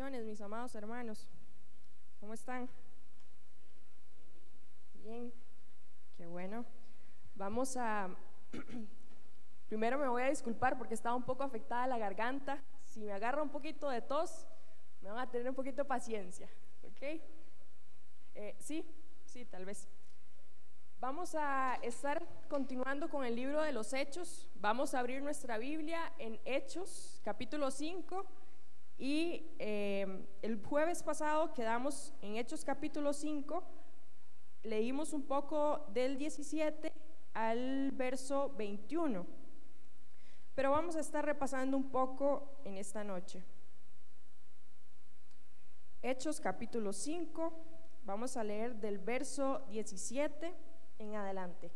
Mis amados hermanos. ¿Cómo están? Bien, qué bueno. Vamos a... Primero me voy a disculpar porque estaba un poco afectada la garganta. Si me agarra un poquito de tos, me van a tener un poquito de paciencia. ¿Ok? Eh, sí, sí, tal vez. Vamos a estar continuando con el libro de los Hechos. Vamos a abrir nuestra Biblia en Hechos, capítulo 5 y eh, el jueves pasado quedamos en Hechos capítulo 5, leímos un poco del 17 al verso 21, pero vamos a estar repasando un poco en esta noche. Hechos capítulo 5, vamos a leer del verso 17 en adelante.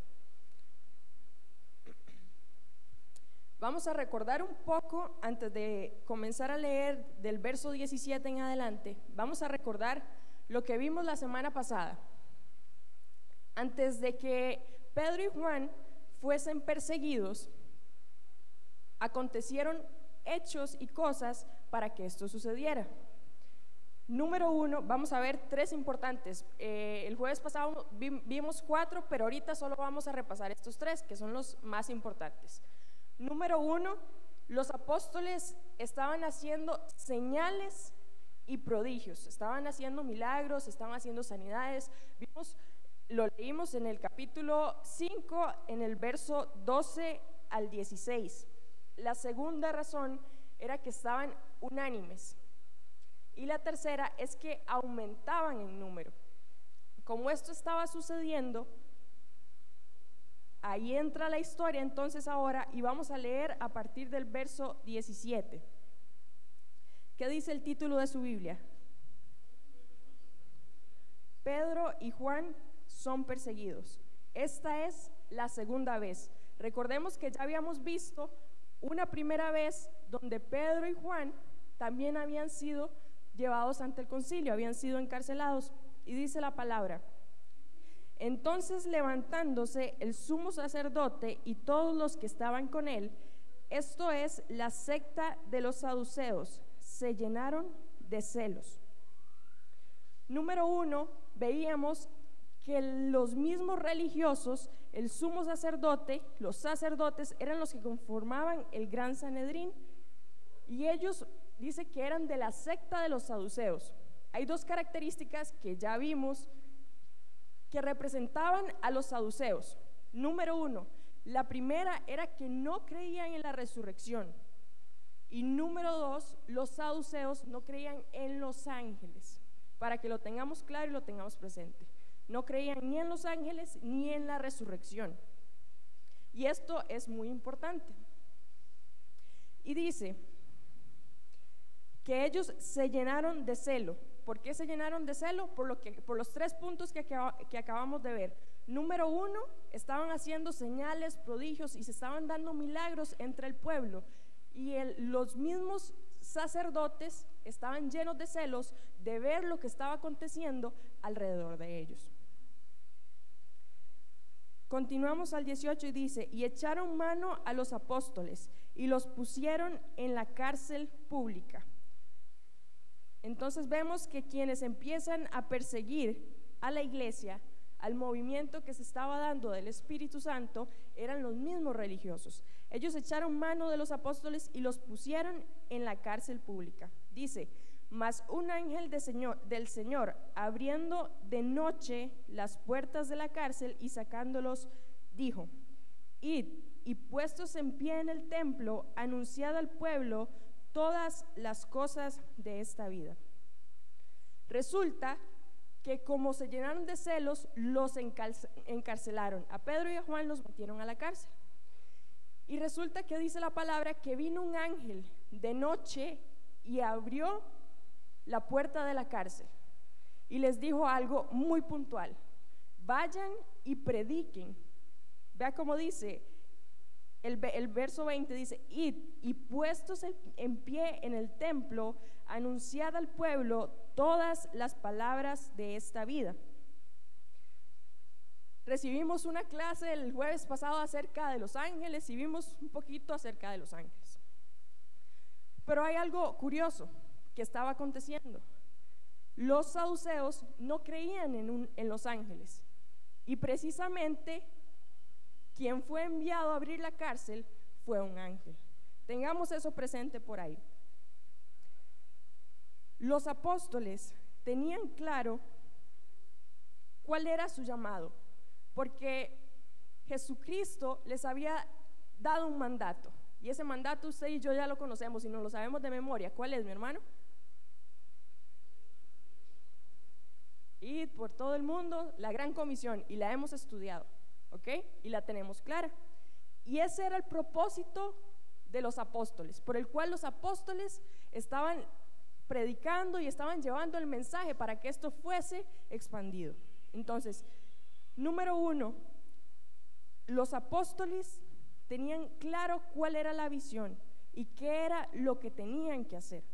Vamos a recordar un poco, antes de comenzar a leer del verso 17 en adelante, vamos a recordar lo que vimos la semana pasada. Antes de que Pedro y Juan fuesen perseguidos, acontecieron hechos y cosas para que esto sucediera. Número uno, vamos a ver tres importantes. Eh, el jueves pasado vimos cuatro, pero ahorita solo vamos a repasar estos tres, que son los más importantes. Número uno, los apóstoles estaban haciendo señales y prodigios, estaban haciendo milagros, estaban haciendo sanidades. Vimos, lo leímos en el capítulo 5, en el verso 12 al 16. La segunda razón era que estaban unánimes. Y la tercera es que aumentaban en número. Como esto estaba sucediendo, Ahí entra la historia entonces ahora y vamos a leer a partir del verso 17. ¿Qué dice el título de su Biblia? Pedro y Juan son perseguidos. Esta es la segunda vez. Recordemos que ya habíamos visto una primera vez donde Pedro y Juan también habían sido llevados ante el concilio, habían sido encarcelados. Y dice la palabra, entonces levantándose el sumo sacerdote y todos los que estaban con él, esto es la secta de los saduceos, se llenaron de celos. Número uno, veíamos que los mismos religiosos, el sumo sacerdote, los sacerdotes, eran los que conformaban el gran Sanedrín. Y ellos dice que eran de la secta de los saduceos. Hay dos características que ya vimos que representaban a los saduceos. Número uno, la primera era que no creían en la resurrección. Y número dos, los saduceos no creían en los ángeles. Para que lo tengamos claro y lo tengamos presente. No creían ni en los ángeles ni en la resurrección. Y esto es muy importante. Y dice que ellos se llenaron de celo ¿Por qué se llenaron de celo? Por, lo que, por los tres puntos que, que acabamos de ver. Número uno, estaban haciendo señales, prodigios y se estaban dando milagros entre el pueblo. Y los mismos sacerdotes estaban llenos de celos de ver lo que estaba aconteciendo alrededor de ellos. Continuamos al 18 y dice, y echaron mano a los apóstoles y los pusieron en la cárcel pública. Entonces vemos que quienes empiezan a perseguir a la iglesia, al movimiento que se estaba dando del Espíritu Santo, eran los mismos religiosos. Ellos echaron mano de los apóstoles y los pusieron en la cárcel pública. Dice, mas un ángel del Señor, abriendo de noche las puertas de la cárcel y sacándolos, dijo, id y puestos en pie en el templo, anunciad al pueblo todas las cosas de esta vida. Resulta que como se llenaron de celos, los encarcelaron. A Pedro y a Juan los metieron a la cárcel. Y resulta que dice la palabra que vino un ángel de noche y abrió la puerta de la cárcel y les dijo algo muy puntual. Vayan y prediquen. Vea cómo dice, el, verso 20 dice, id y puestos en, pie en el templo, anunciad al pueblo todas las palabras de esta vida. Recibimos una clase el jueves pasado acerca de los ángeles y vimos un poquito acerca de los ángeles. Pero hay algo curioso. que estaba aconteciendo. Los saduceos no creían en, en los ángeles y precisamente quien fue enviado a abrir la cárcel fue un ángel. Tengamos eso presente por ahí. Los apóstoles tenían claro cuál era su llamado, porque Jesucristo les había dado un mandato. Y ese mandato usted y yo ya lo conocemos y no lo sabemos de memoria. ¿Cuál es, mi hermano? Ir por todo el mundo, la gran comisión, y la hemos estudiado, ¿ok? Y la tenemos clara. Y ese era el propósito de los apóstoles, por el cual los apóstoles estaban predicando y estaban llevando el mensaje para que esto fuese expandido. Entonces, número uno, los apóstoles tenían claro cuál era la visión y qué era lo que tenían que hacer.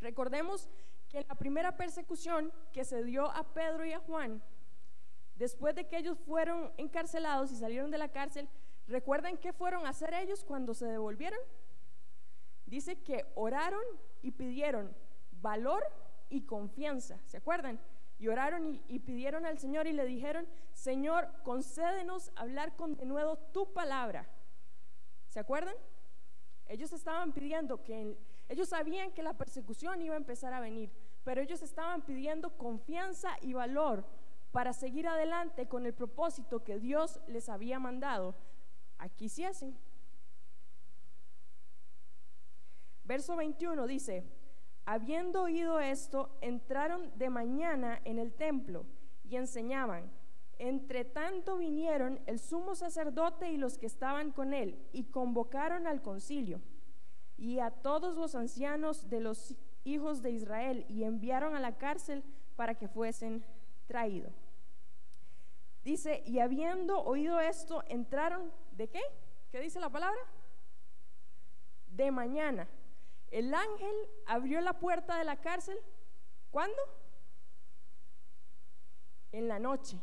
Recordemos que la primera persecución que se dio a Pedro y a Juan, después de que ellos fueron encarcelados y salieron de la cárcel, ¿recuerdan qué fueron a hacer ellos cuando se devolvieron? Dice que oraron y pidieron valor y confianza, ¿se acuerdan? Y oraron y, pidieron al Señor y le dijeron, Señor, concédenos hablar con de nuevo tu palabra. ¿Se acuerdan? Ellos estaban pidiendo que, ellos sabían que la persecución iba a empezar a venir, pero ellos estaban pidiendo confianza y valor para seguir adelante con el propósito que Dios les había mandado aquí sí hacen. Verso 21 dice, Habiendo oído esto, entraron de mañana en el templo y enseñaban. Entre tanto vinieron el sumo sacerdote y los que estaban con él y convocaron al concilio y a todos los ancianos de los hijos de Israel y enviaron a la cárcel para que fuesen traídos. Dice, y habiendo oído esto, entraron, ¿de qué? ¿Qué dice la palabra? De mañana el ángel abrió la puerta de la cárcel. ¿Cuándo? En la noche.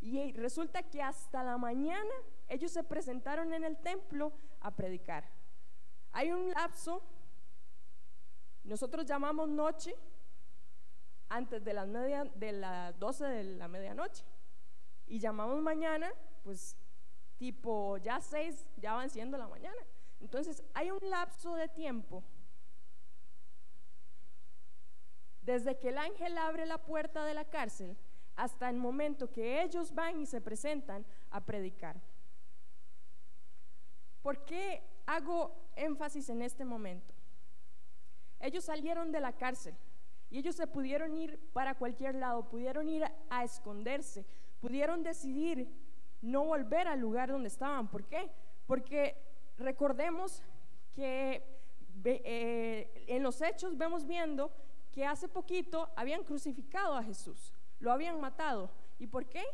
Y resulta que hasta la mañana ellos se presentaron en el templo a predicar. Hay un lapso, nosotros llamamos noche, antes de las, media, de las 12 de la medianoche. Y llamamos mañana, pues tipo ya 6, ya van siendo la mañana. Entonces hay un lapso de tiempo desde que el ángel abre la puerta de la cárcel hasta el momento que ellos van y se presentan a predicar. ¿Por qué hago énfasis en este momento? Ellos salieron de la cárcel y ellos se pudieron ir para cualquier lado, pudieron ir a, esconderse, pudieron decidir no volver al lugar donde estaban. ¿Por qué? Porque recordemos que eh, en los hechos vemos viendo que hace poquito habían crucificado a Jesús, lo habían matado. ¿Y por qué?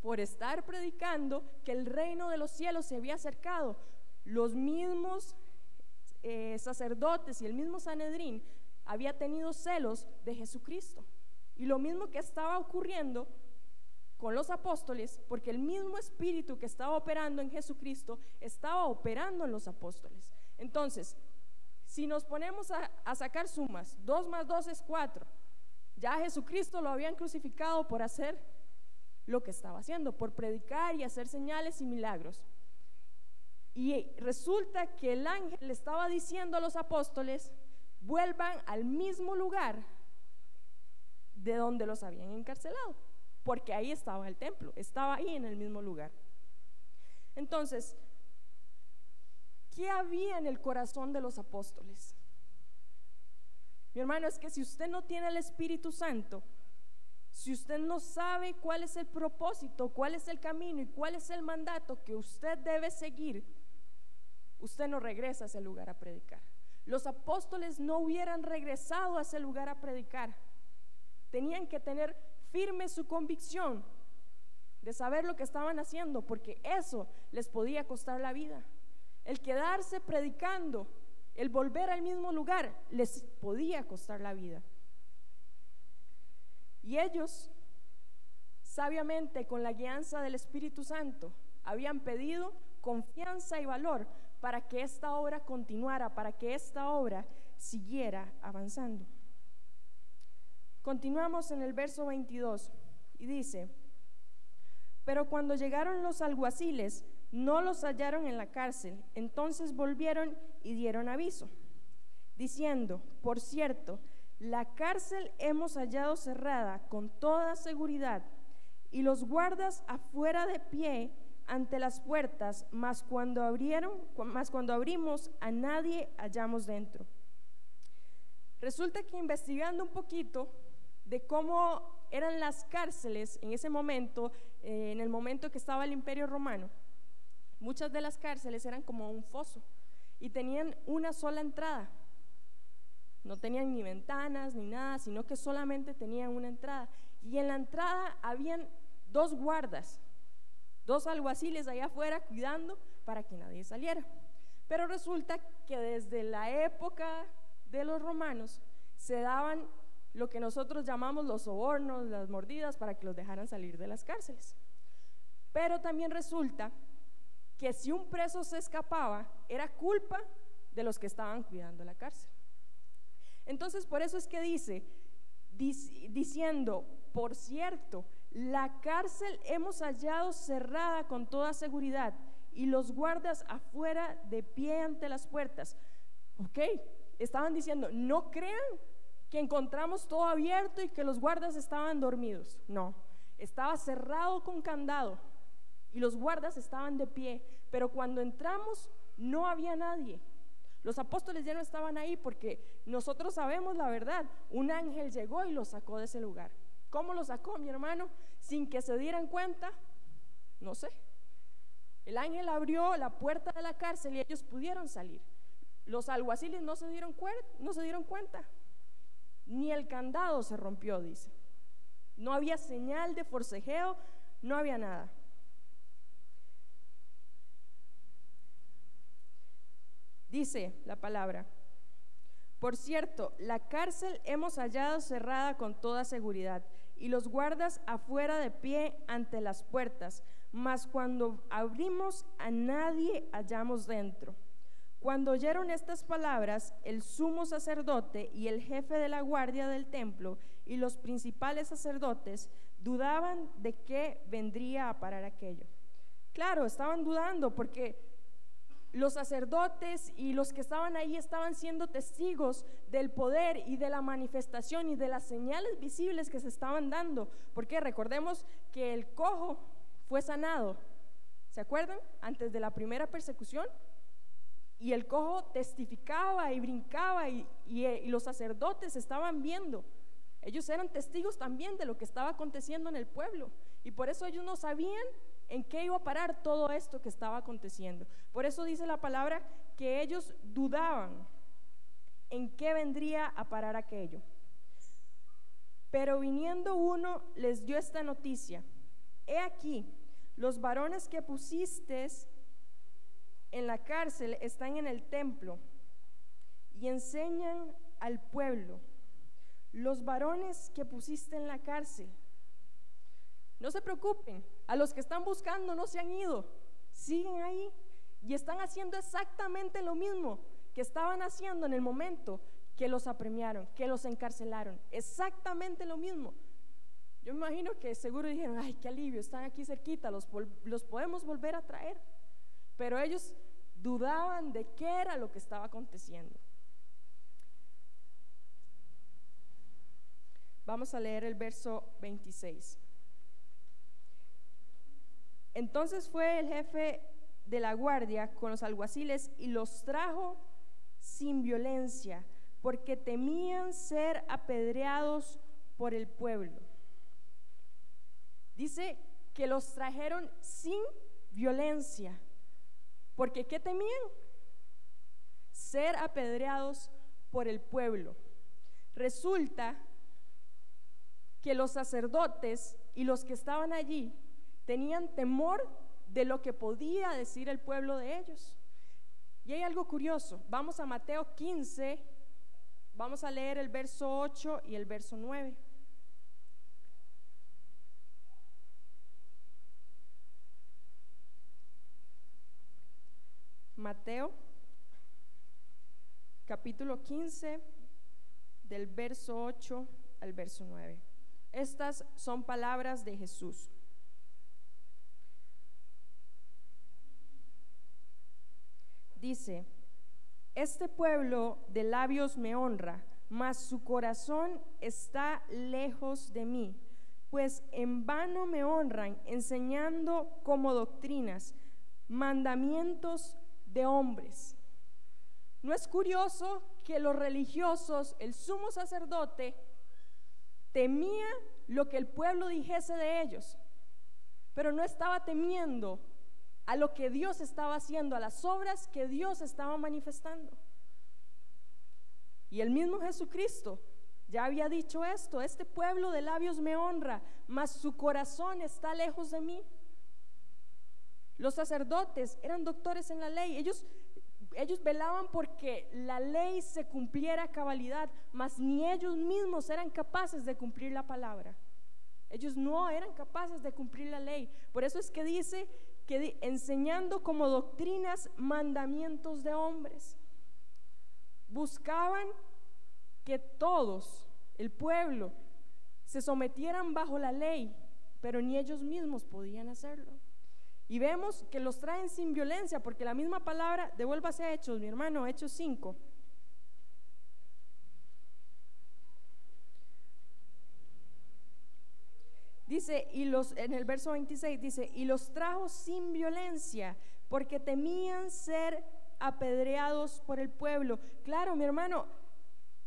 Por estar predicando que el reino de los cielos se había acercado. Los mismos eh, sacerdotes y el mismo Sanedrín había tenido celos de Jesucristo. Y lo mismo que estaba ocurriendo con los apóstoles, porque el mismo espíritu que estaba operando en Jesucristo estaba operando en los apóstoles. Entonces, si nos ponemos a, sacar sumas, 2 más 2 es 4. Ya Jesucristo lo habían crucificado por hacer lo que estaba haciendo, por predicar y hacer señales y milagros. Y resulta que el ángel le estaba diciendo a los apóstoles, vuelvan al mismo lugar de donde los habían encarcelado, porque ahí estaba el templo, estaba ahí en el mismo lugar. Entonces, ¿Qué había en el corazón de los apóstoles? Mi hermano, es que si usted no tiene el Espíritu Santo, si usted no sabe cuál es el propósito, cuál es el camino y cuál es el mandato que usted debe seguir, usted no regresa a ese lugar a predicar. Los apóstoles no hubieran regresado a ese lugar a predicar. Tenían que tener firme su convicción de saber lo que estaban haciendo, porque eso les podía costar la vida. El quedarse predicando, el volver al mismo lugar, les podía costar la vida. Y ellos, sabiamente, con la guianza del Espíritu Santo, habían pedido confianza y valor para que esta obra continuara, para que esta obra siguiera avanzando. Continuamos en el verso 22 y dice, pero cuando llegaron los alguaciles, no los hallaron en la cárcel, entonces volvieron y dieron aviso, diciendo, por cierto, la cárcel hemos hallado cerrada con toda seguridad y los guardas afuera de pie ante las puertas, mas cuando abrieron, mas cuando abrimos a nadie hallamos dentro. Resulta que investigando un poquito de cómo eran las cárceles en ese momento, eh, en el momento que estaba el Imperio Romano, muchas de las cárceles eran como un foso y tenían una sola entrada. No tenían ni ventanas ni nada, sino que solamente tenían una entrada. Y en la entrada habían dos guardas, dos alguaciles allá afuera cuidando para que nadie saliera. Pero resulta que desde la época de los romanos se daban lo que nosotros llamamos los sobornos, las mordidas, para que los dejaran salir de las cárceles. Pero también resulta que si un preso se escapaba, era culpa de los que estaban cuidando la cárcel. Entonces, por eso es que dice, diciendo, por cierto, la cárcel hemos hallado cerrada con toda seguridad y los guardas afuera de pie ante las puertas. Ok, estaban diciendo, no crean que encontramos todo abierto y que los guardas estaban dormidos. No, estaba cerrado con candado y los guardas estaban de pie, pero cuando entramos no había nadie. Los apóstoles ya no estaban ahí porque nosotros sabemos la verdad. Un ángel llegó y los sacó de ese lugar. ¿Cómo lo sacó mi hermano? Sin que se dieran cuenta. No sé. El ángel abrió la puerta de la cárcel y ellos pudieron salir. Los alguaciles no se dieron, no se dieron cuenta. Ni el candado se rompió, dice. No había señal de forcejeo, no había nada. Dice la palabra, por cierto, la cárcel hemos hallado cerrada con toda seguridad y los guardas afuera de pie ante las puertas, mas cuando abrimos a nadie hallamos dentro. Cuando oyeron estas palabras, el sumo sacerdote y el jefe de la guardia del templo y los principales sacerdotes dudaban de qué vendría a parar aquello. Claro, estaban dudando porque los sacerdotes y los que estaban ahí estaban siendo testigos del poder y de la manifestación y de las señales visibles que se estaban dando. Porque recordemos que el cojo fue sanado. ¿Se acuerdan? Antes de la primera persecución. Y el cojo testificaba y brincaba y, y los sacerdotes estaban viendo. Ellos eran testigos también de lo que estaba aconteciendo en el pueblo. Y por eso ellos no sabían en qué iba a parar todo esto que estaba aconteciendo. Por eso dice la palabra que ellos dudaban en qué vendría a parar aquello. Pero viniendo uno les dio esta noticia. He aquí, los varones que pusiste en la cárcel están en el templo y enseñan al pueblo. Los varones que pusiste en la cárcel no se preocupen, a los que están buscando no se han ido, siguen ahí y están haciendo exactamente lo mismo que estaban haciendo en el momento que los apremiaron, que los encarcelaron, exactamente lo mismo. Yo me imagino que seguro dijeron, ay, qué alivio, están aquí cerquita, los, los podemos volver a traer. Pero ellos dudaban de qué era lo que estaba aconteciendo. Vamos a leer el verso 26. Entonces fue el jefe de la guardia con los alguaciles y los trajo sin violencia, porque temían ser apedreados por el pueblo. Dice que los trajeron sin violencia, porque ¿qué temían? Ser apedreados por el pueblo. Resulta que los sacerdotes y los que estaban allí tenían temor de lo que podía decir el pueblo de ellos. Y hay algo curioso. Vamos a Mateo 15, vamos a leer el verso 8 y el verso 9. Mateo capítulo 15 del verso 8 al verso 9. Estas son palabras de Jesús. Dice, este pueblo de labios me honra, mas su corazón está lejos de mí, pues en vano me honran enseñando como doctrinas mandamientos de hombres. ¿No es curioso que los religiosos, el sumo sacerdote, temía lo que el pueblo dijese de ellos, pero no estaba temiendo a lo que Dios estaba haciendo, a las obras que Dios estaba manifestando? Y el mismo Jesucristo ya había dicho esto, este pueblo de labios me honra, mas su corazón está lejos de mí. Los sacerdotes eran doctores en la ley, ellos, ellos velaban porque la ley se cumpliera a cabalidad, mas ni ellos mismos eran capaces de cumplir la palabra. Ellos no eran capaces de cumplir la ley. Por eso es que dice que enseñando como doctrinas mandamientos de hombres, buscaban que todos, el pueblo, se sometieran bajo la ley, pero ni ellos mismos podían hacerlo. Y vemos que los traen sin violencia, porque la misma palabra, devuélvase a Hechos, mi hermano, Hechos 5. Dice, y los, en el verso 26 dice, y los trajo sin violencia, porque temían ser apedreados por el pueblo. Claro, mi hermano,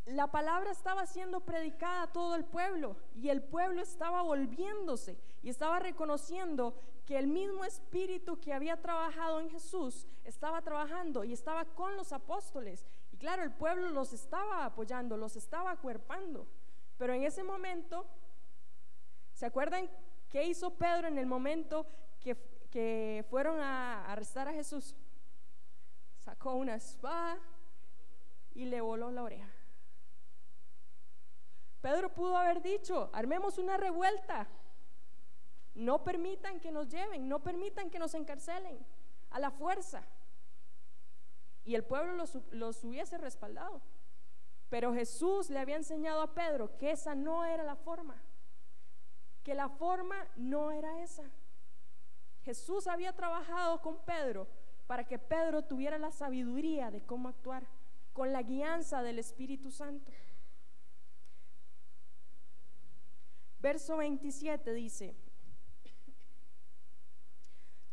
la palabra estaba siendo predicada a todo el pueblo y el pueblo estaba volviéndose y estaba reconociendo que el mismo espíritu que había trabajado en Jesús estaba trabajando y estaba con los apóstoles. Y claro, el pueblo los estaba apoyando, los estaba acuerpando. Pero en ese momento, ¿se acuerdan qué hizo Pedro en el momento que, que fueron a arrestar a Jesús? Sacó una espada y le voló la oreja. Pedro pudo haber dicho, armemos una revuelta, no permitan que nos lleven, no permitan que nos encarcelen a la fuerza. Y el pueblo los, hubiese respaldado. Pero Jesús le había enseñado a Pedro que esa no era la forma, que la forma no era esa. Jesús había trabajado con Pedro para que Pedro tuviera la sabiduría de cómo actuar, con la guianza del Espíritu Santo. Verso 27 dice,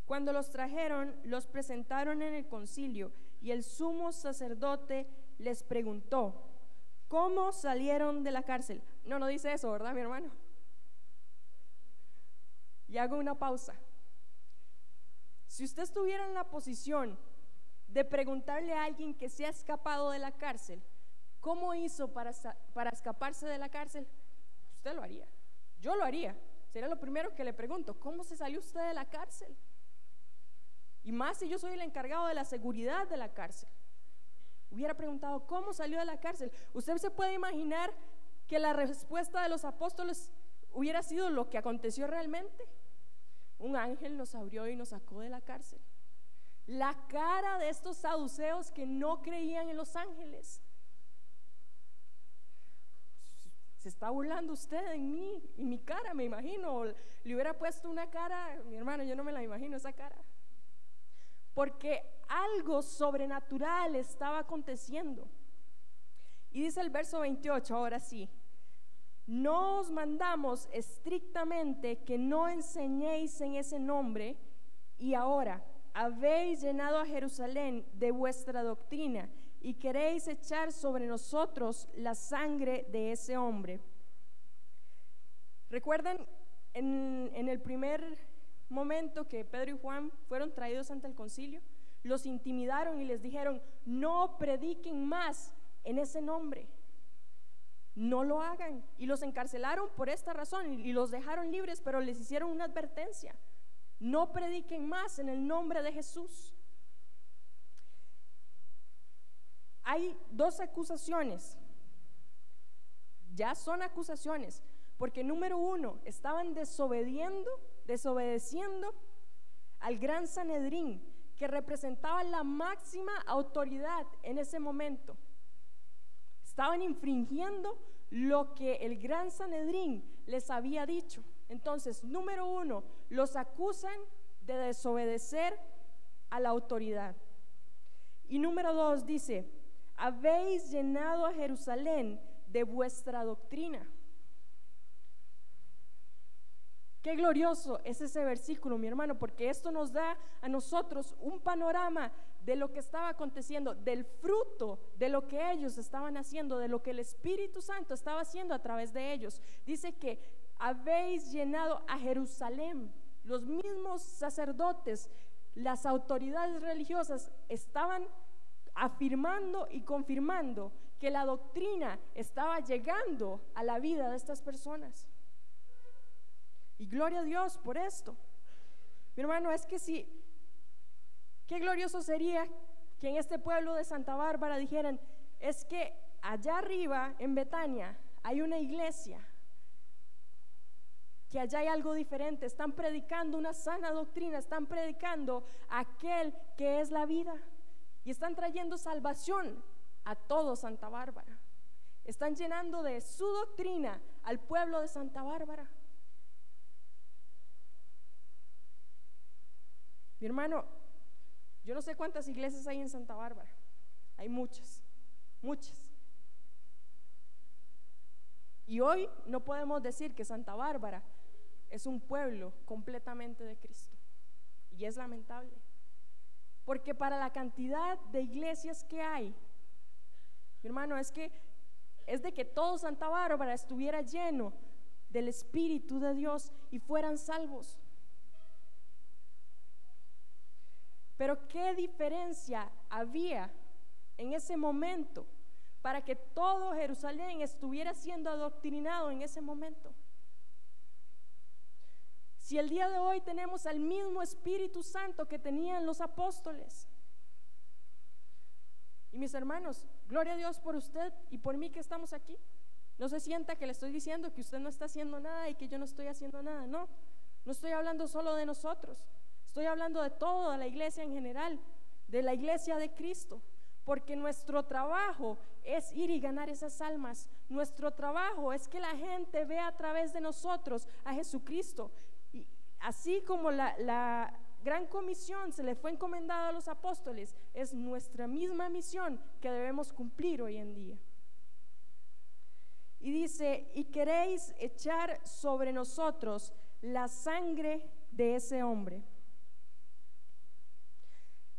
cuando los trajeron, los presentaron en el concilio y el sumo sacerdote les preguntó, ¿cómo salieron de la cárcel? No, no dice eso, ¿verdad, mi hermano? Y hago una pausa. Si usted estuviera en la posición de preguntarle a alguien que se ha escapado de la cárcel, ¿cómo hizo para, para escaparse de la cárcel? Usted lo haría. Yo lo haría. Sería lo primero que le pregunto, ¿cómo se salió usted de la cárcel? Y más si yo soy el encargado de la seguridad de la cárcel. Hubiera preguntado, ¿cómo salió de la cárcel? Usted se puede imaginar que la respuesta de los apóstoles hubiera sido lo que aconteció realmente. Un ángel nos abrió y nos sacó de la cárcel. La cara de estos saduceos que no creían en los ángeles. se está burlando usted en mí, en mi cara, me imagino. Le hubiera puesto una cara, mi hermano, yo no me la imagino esa cara. Porque algo sobrenatural estaba aconteciendo. Y dice el verso 28, ahora sí, no os mandamos estrictamente que no enseñéis en ese nombre y ahora habéis llenado a Jerusalén de vuestra doctrina y queréis echar sobre nosotros la sangre de ese hombre. ¿Recuerdan en, en, el primer momento que Pedro y Juan fueron traídos ante el concilio? Los intimidaron y les dijeron, no prediquen más en ese nombre. No lo hagan. Y los encarcelaron por esta razón y los dejaron libres, pero les hicieron una advertencia. No prediquen más en el nombre de Jesús. hay dos acusaciones. Ya son acusaciones, porque número uno, estaban desobediendo, desobedeciendo al gran Sanedrín, que representaba la máxima autoridad en ese momento. Estaban infringiendo lo que el gran Sanedrín les había dicho. Entonces, número uno, los acusan de desobedecer a la autoridad. Y número dos dice, habéis llenado a Jerusalén de vuestra doctrina. Qué glorioso es ese versículo, mi hermano, porque esto nos da a nosotros un panorama de lo que estaba aconteciendo, del fruto de lo que ellos estaban haciendo, de lo que el Espíritu Santo estaba haciendo a través de ellos. Dice que habéis llenado a Jerusalén. Los mismos sacerdotes, las autoridades religiosas estaban afirmando y confirmando que la doctrina estaba llegando a la vida de estas personas. Y gloria a Dios por esto. Mi hermano, es que si, qué glorioso sería que en este pueblo de Santa Bárbara dijeran, es que allá arriba en Betania hay una iglesia, que allá hay algo diferente, están predicando una sana doctrina, están predicando aquel que es la vida y están trayendo salvación a todo Santa Bárbara. Están llenando de su doctrina al pueblo de Santa Bárbara. Mi hermano, yo no sé cuántas iglesias hay en Santa Bárbara. Hay muchas, muchas. Y hoy no podemos decir que Santa Bárbara es un pueblo completamente de Cristo. Y es lamentable. Porque para la cantidad de iglesias que hay, mi hermano, es que es de que todo Santa Bárbara estuviera lleno del Espíritu de Dios y fueran salvos. Pero qué diferencia había en ese momento para que todo Jerusalén estuviera siendo adoctrinado en ese momento. Si el día de hoy tenemos al mismo Espíritu Santo que tenían los apóstoles. Y mis hermanos, gloria a Dios por usted y por mí que estamos aquí. No se sienta que le estoy diciendo que usted no está haciendo nada y que yo no estoy haciendo nada. No, no estoy hablando solo de nosotros. Estoy hablando de toda la iglesia en general, de la iglesia de Cristo, porque nuestro trabajo es ir y ganar esas almas. Nuestro trabajo es que la gente vea a través de nosotros a Jesucristo. Y así como la, la gran comisión se le fue encomendada a los apóstoles, es nuestra misma misión que debemos cumplir hoy en día. Y dice, y queréis echar sobre nosotros la sangre de ese hombre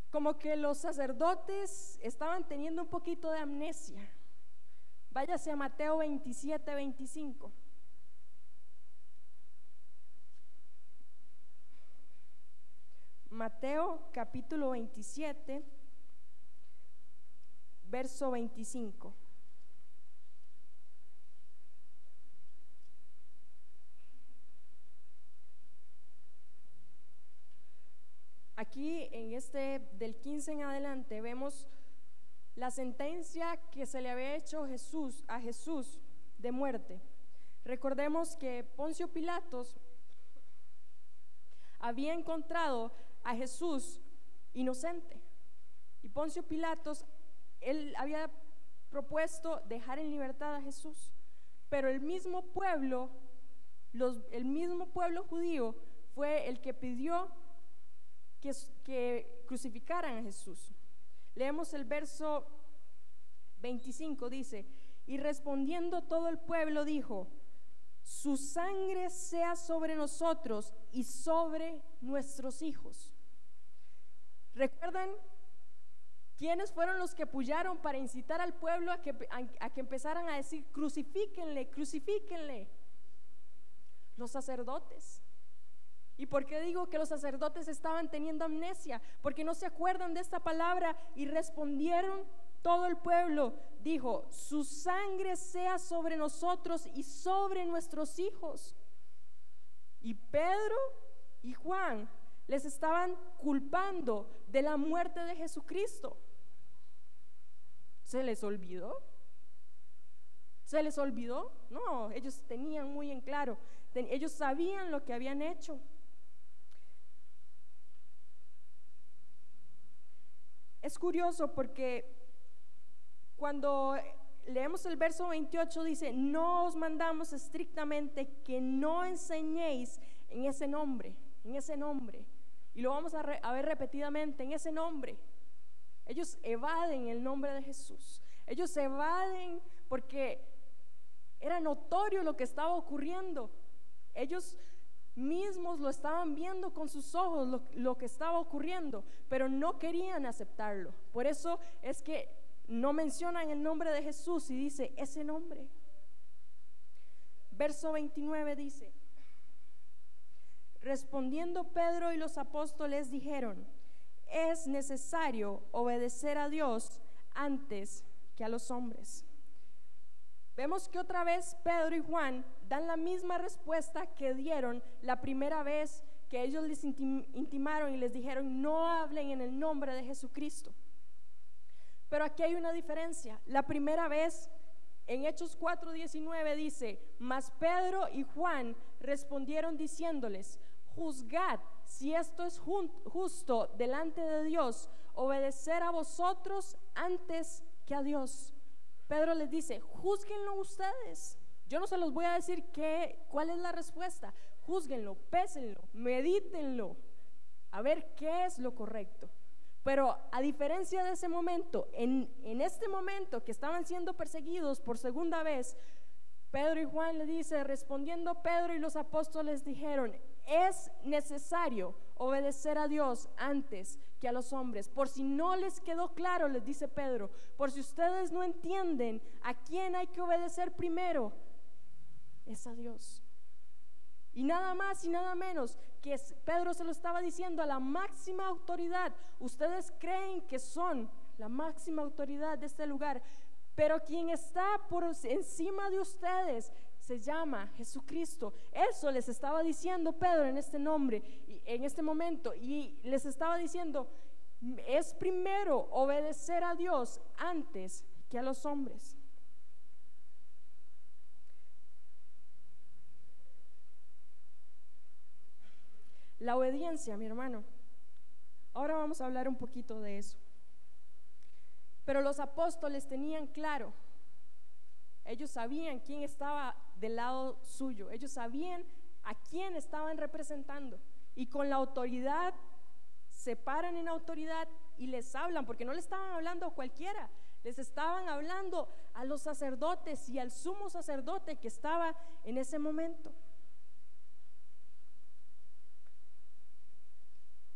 como que los sacerdotes estaban teniendo un poquito de amnesia. Váyase a Mateo 27, 25. Mateo capítulo 27, verso 25. Aquí en este del 15 en adelante vemos la sentencia que se le había hecho Jesús a Jesús de muerte. Recordemos que Poncio Pilatos había encontrado a Jesús inocente. Y Poncio Pilatos, él había propuesto dejar en libertad a Jesús. Pero el mismo pueblo, el mismo pueblo judío fue el que pidió que, crucificaran a Jesús. Leemos el verso 25, dice, y respondiendo todo el pueblo dijo, su sangre sea sobre nosotros y sobre nuestros hijos. ¿Recuerdan quiénes fueron los que apoyaron para incitar al pueblo a que, a que empezaran a decir, crucifíquenle, crucifíquenle? Los sacerdotes. ¿Y por qué digo que los sacerdotes estaban teniendo amnesia? Porque no se acuerdan de esta palabra y respondieron todo el pueblo. Dijo, su sangre sea sobre nosotros y sobre nuestros hijos. Y Pedro y Juan les estaban culpando de la muerte de Jesucristo. ¿Se les olvidó? ¿Se les olvidó? No, ellos tenían muy en claro, ellos sabían lo que habían hecho. Es curioso porque cuando leemos el verso 28, dice, no os mandamos estrictamente que no enseñéis en ese nombre, en ese nombre. Y lo vamos a, a ver repetidamente, en ese nombre. Ellos evaden el nombre de Jesús. Ellos evaden porque era notorio lo que estaba ocurriendo. Ellos mismos lo estaban viendo con sus ojos, lo, que estaba ocurriendo, pero no querían aceptarlo. Por eso es que no mencionan el nombre de Jesús y dice ese nombre. Verso 29 dice, respondiendo Pedro y los apóstoles dijeron, es necesario obedecer a Dios antes que a los hombres. Vemos que otra vez Pedro y Juan dan la misma respuesta que dieron la primera vez que ellos les intimaron y les dijeron, no hablen en el nombre de Jesucristo. Pero aquí hay una diferencia. La primera vez, en Hechos 4:19 dice, mas Pedro y Juan respondieron diciéndoles, juzgad si esto es justo delante de Dios, obedecer a vosotros antes que a Dios. Pedro les dice, juzguenlo ustedes. Yo no se los voy a decir qué, cuál es la respuesta. Juzguenlo, pésenlo, medítenlo, a ver qué es lo correcto. Pero a diferencia de ese momento, en, en este momento que estaban siendo perseguidos por segunda vez, Pedro y Juan le dice, respondiendo Pedro y los apóstoles dijeron, es necesario obedecer a Dios antes que a los hombres. Por si no les quedó claro, les dice Pedro, por si ustedes no entienden a quién hay que obedecer primero, es a Dios. Y nada más y nada menos que Pedro se lo estaba diciendo a la máxima autoridad. Ustedes creen que son la máxima autoridad de este lugar, pero quien está por encima de ustedes se llama Jesucristo. Eso les estaba diciendo Pedro en este nombre, en este momento, y les estaba diciendo, es primero obedecer a Dios antes que a los hombres. La obediencia, mi hermano. Ahora vamos a hablar un poquito de eso. Pero los apóstoles tenían claro, ellos sabían quién estaba del lado suyo. Ellos sabían a quién estaban representando. Y con la autoridad, se paran en autoridad y les hablan, porque no le estaban hablando a cualquiera, les estaban hablando a los sacerdotes y al sumo sacerdote que estaba en ese momento.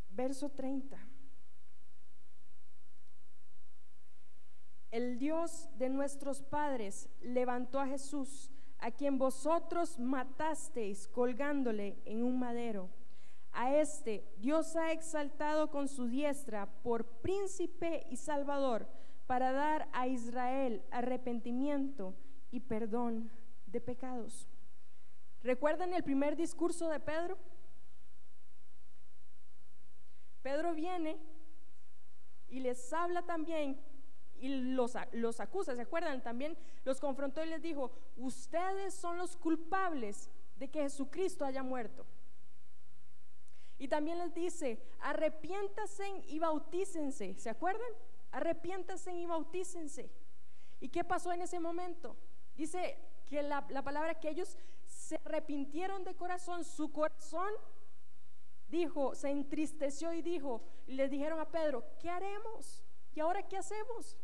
Verso 30. El Dios de nuestros padres levantó a Jesús a quien vosotros matasteis colgándole en un madero. A este Dios ha exaltado con su diestra por príncipe y salvador para dar a Israel arrepentimiento y perdón de pecados. ¿Recuerdan el primer discurso de Pedro? Pedro viene y les habla también y los, los acusa, ¿se acuerdan? También los confrontó y les dijo, ustedes son los culpables de que Jesucristo haya muerto. Y también les dice, arrepiéntanse y bautícense, ¿se acuerdan? Arrepiéntanse y bautícense. ¿Y qué pasó en ese momento? Dice que la, la palabra que ellos se arrepintieron de corazón, su corazón dijo, se entristeció y dijo, y le dijeron a Pedro, ¿qué haremos? ¿Y ahora qué hacemos?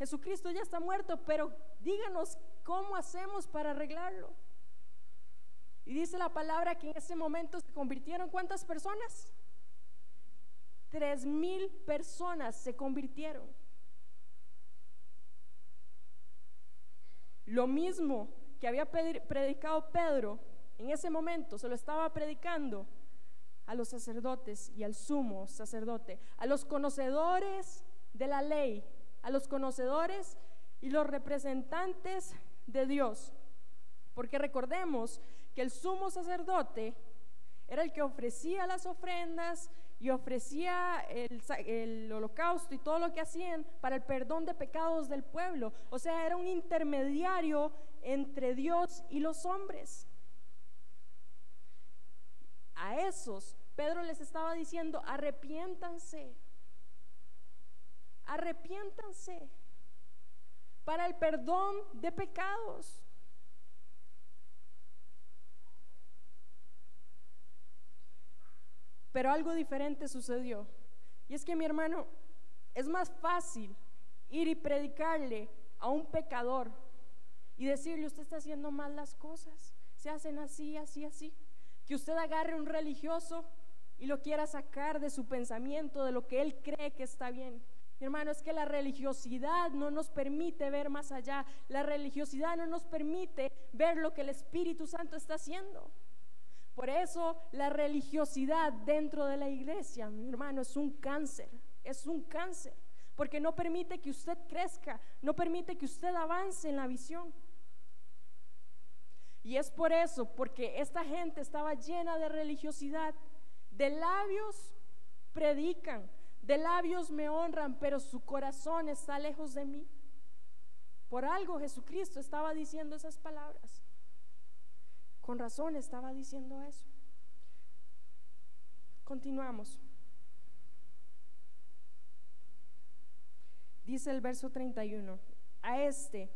Jesucristo ya está muerto, pero díganos cómo hacemos para arreglarlo. Y dice la palabra que en ese momento se convirtieron cuántas personas? Tres mil personas se convirtieron. Lo mismo que había predicado Pedro en ese momento, se lo estaba predicando a los sacerdotes y al sumo sacerdote, a los conocedores de la ley, a los conocedores y los representantes de Dios. Porque recordemos que el sumo sacerdote era el que ofrecía las ofrendas y ofrecía el, holocausto y todo lo que hacían para el perdón de pecados del pueblo. O sea, era un intermediario entre Dios y los hombres. A esos Pedro les estaba diciendo, arrepiéntanse arrepiéntanse. para el perdón de pecados. Pero algo diferente sucedió. Y es que mi hermano, es más fácil ir y predicarle a un pecador y decirle, usted está haciendo mal las cosas, se hacen así, así, así. Que usted agarre un religioso y lo quiera sacar de su pensamiento, de lo que él cree que está bien. Hermano, es que la religiosidad no nos permite ver más allá. La religiosidad no nos permite ver lo que el Espíritu Santo está haciendo. Por eso la religiosidad dentro de la iglesia, mi hermano, es un cáncer, es un cáncer, porque no permite que usted crezca, no permite que usted avance en la visión. Y es por eso, porque esta gente estaba llena de religiosidad, de labios predican, de labios me honran, pero su corazón está lejos de mí. Por algo Jesucristo estaba diciendo esas palabras. Con razón estaba diciendo eso. Continuamos. Dice el verso 31, a este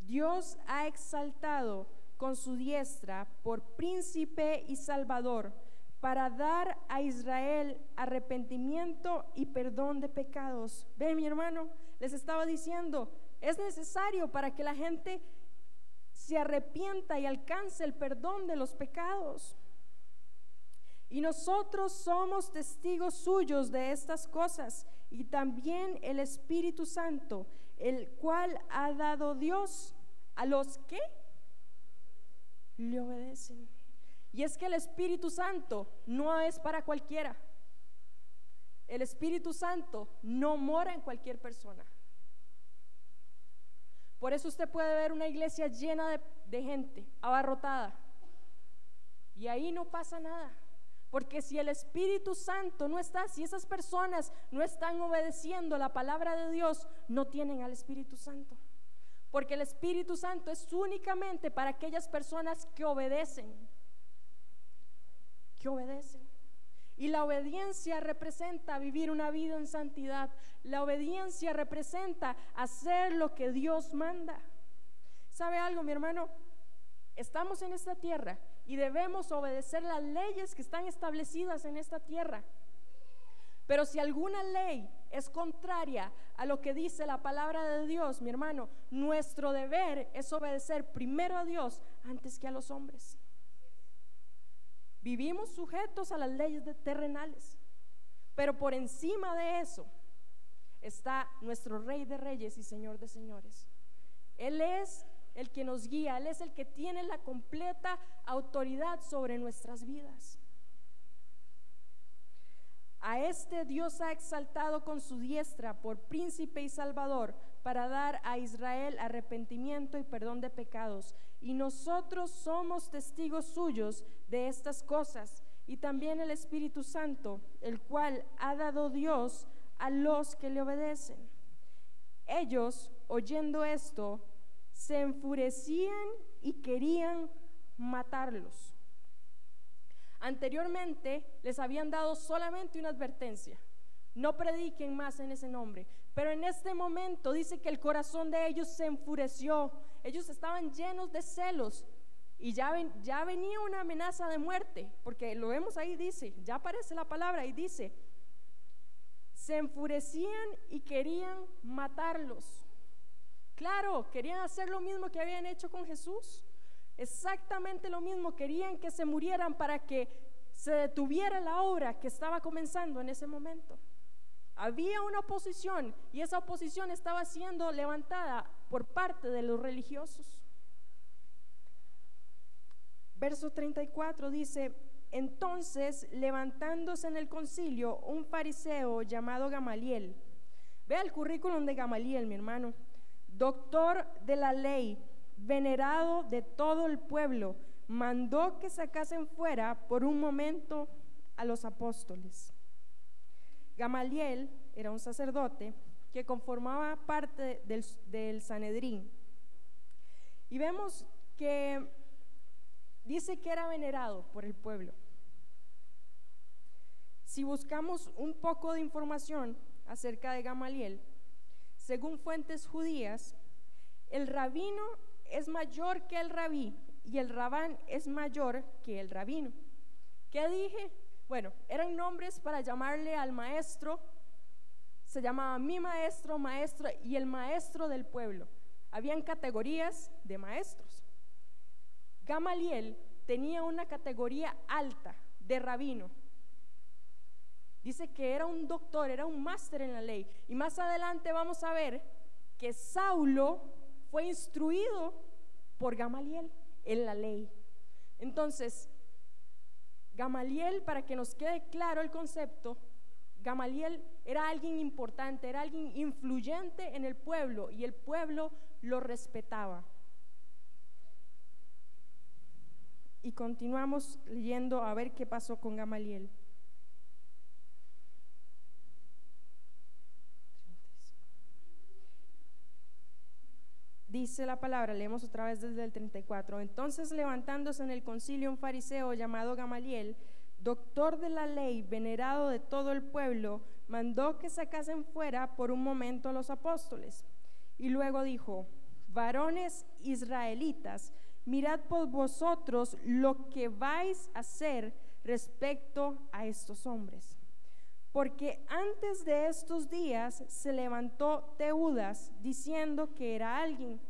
Dios ha exaltado con su diestra por príncipe y salvador para dar a Israel arrepentimiento y perdón de pecados. Ve mi hermano, les estaba diciendo, es necesario para que la gente se arrepienta y alcance el perdón de los pecados. Y nosotros somos testigos suyos de estas cosas y también el Espíritu Santo, el cual ha dado Dios a los que le obedecen. Y es que el Espíritu Santo no es para cualquiera. El Espíritu Santo no mora en cualquier persona. Por eso usted puede ver una iglesia llena de, gente, abarrotada. Y ahí no pasa nada. Porque si el Espíritu Santo no está, si esas personas no están obedeciendo la palabra de Dios, no tienen al Espíritu Santo. Porque el Espíritu Santo es únicamente para aquellas personas que obedecen. Que obedecen. Y la obediencia representa vivir una vida en santidad. La obediencia representa hacer lo que Dios manda. ¿Sabe algo, mi hermano? Estamos en esta tierra y debemos obedecer las leyes que están establecidas en esta tierra. Pero si alguna ley es contraria a lo que dice la palabra de Dios, mi hermano, nuestro deber es obedecer primero a Dios antes que a los hombres. Vivimos sujetos a las leyes terrenales, pero por encima de eso está nuestro Rey de Reyes y Señor de Señores. Él es el que nos guía, Él es el que tiene la completa autoridad sobre nuestras vidas. A este Dios ha exaltado con su diestra por príncipe y salvador para dar a Israel arrepentimiento y perdón de pecados y nosotros somos testigos suyos de estas cosas, y también el Espíritu Santo, el cual ha dado Dios a los que le obedecen. Ellos, oyendo esto, se enfurecían y querían matarlos. Anteriormente les habían dado solamente una advertencia, no prediquen más en ese nombre, pero en este momento dice que el corazón de ellos se enfureció, ellos estaban llenos de celos y ya, venía una amenaza de muerte, porque lo vemos ahí, dice, ya aparece la palabra y dice, se enfurecían y querían matarlos. Claro, querían hacer lo mismo que habían hecho con Jesús. Exactamente lo mismo, querían que se murieran para que se detuviera la obra que estaba comenzando en ese momento. Había una oposición y esa oposición estaba siendo levantada por parte de los religiosos. Verso 34 dice, entonces levantándose en el concilio un fariseo llamado Gamaliel, vea el currículum de Gamaliel, mi hermano, doctor de la ley, venerado de todo el pueblo, mandó que sacasen fuera por un momento a los apóstoles. Gamaliel era un sacerdote que conformaba parte del, Sanedrín. Y vemos que dice que era venerado por el pueblo. Si buscamos un poco de información acerca de Gamaliel, según fuentes judías, el rabino es mayor que el rabí y el rabán es mayor que el rabino. ¿Qué dije? Bueno, eran nombres para llamarle al maestro. Se llamaba mi maestro, maestro y el maestro del pueblo. Habían categorías de maestros. Gamaliel tenía una categoría alta de rabino. Dice que era un doctor, era un máster en la ley. Y más adelante vamos a ver que Saulo fue instruido por Gamaliel en la ley. Entonces, Gamaliel, para que nos quede claro el concepto, Gamaliel era alguien importante, era alguien influyente en el pueblo y el pueblo lo respetaba. Y continuamos leyendo a ver qué pasó con Gamaliel. Dice la palabra, leemos otra vez desde el 34. Entonces levantándose en el concilio un fariseo llamado Gamaliel, doctor de la ley, venerado de todo el pueblo, mandó que sacasen fuera por un momento los apóstoles. Y luego dijo, varones israelitas, mirad por vosotros lo que vais a hacer respecto a estos hombres. Porque antes de estos días se levantó Teudas diciendo que era alguien.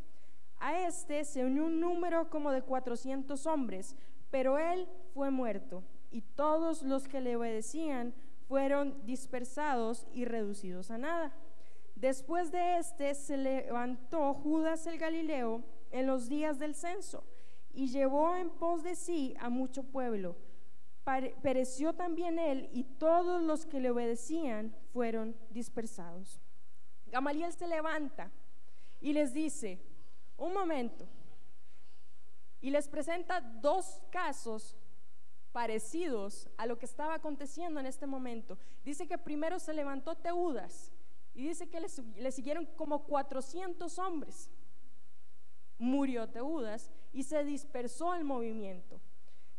A este se unió un número como de 400 hombres, pero él fue muerto y todos los que le obedecían fueron dispersados y reducidos a nada. Después de este se levantó Judas el Galileo en los días del censo y llevó en pos de sí a mucho pueblo pereció también él y todos los que le obedecían fueron dispersados. Gamaliel se levanta y les dice, un momento, y les presenta dos casos parecidos a lo que estaba aconteciendo en este momento. Dice que primero se levantó Teudas y dice que le, siguieron como 400 hombres. Murió Teudas y se dispersó el movimiento.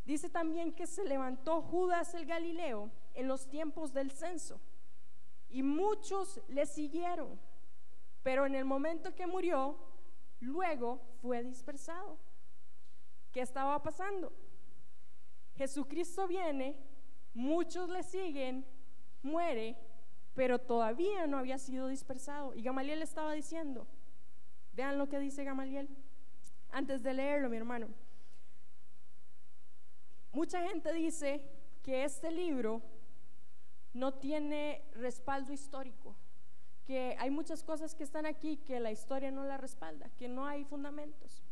Dice también que se levantó Judas el Galileo en los tiempos del censo y muchos le siguieron, pero en el momento que murió, luego fue dispersado. ¿Qué estaba pasando? Jesucristo viene, muchos le siguen, muere, pero todavía no había sido dispersado. Y Gamaliel estaba diciendo, vean lo que dice Gamaliel, antes de leerlo, mi hermano. Mucha gente dice que este libro no tiene respaldo histórico, que hay muchas cosas que están aquí que la historia no la respalda, que no hay fundamentos.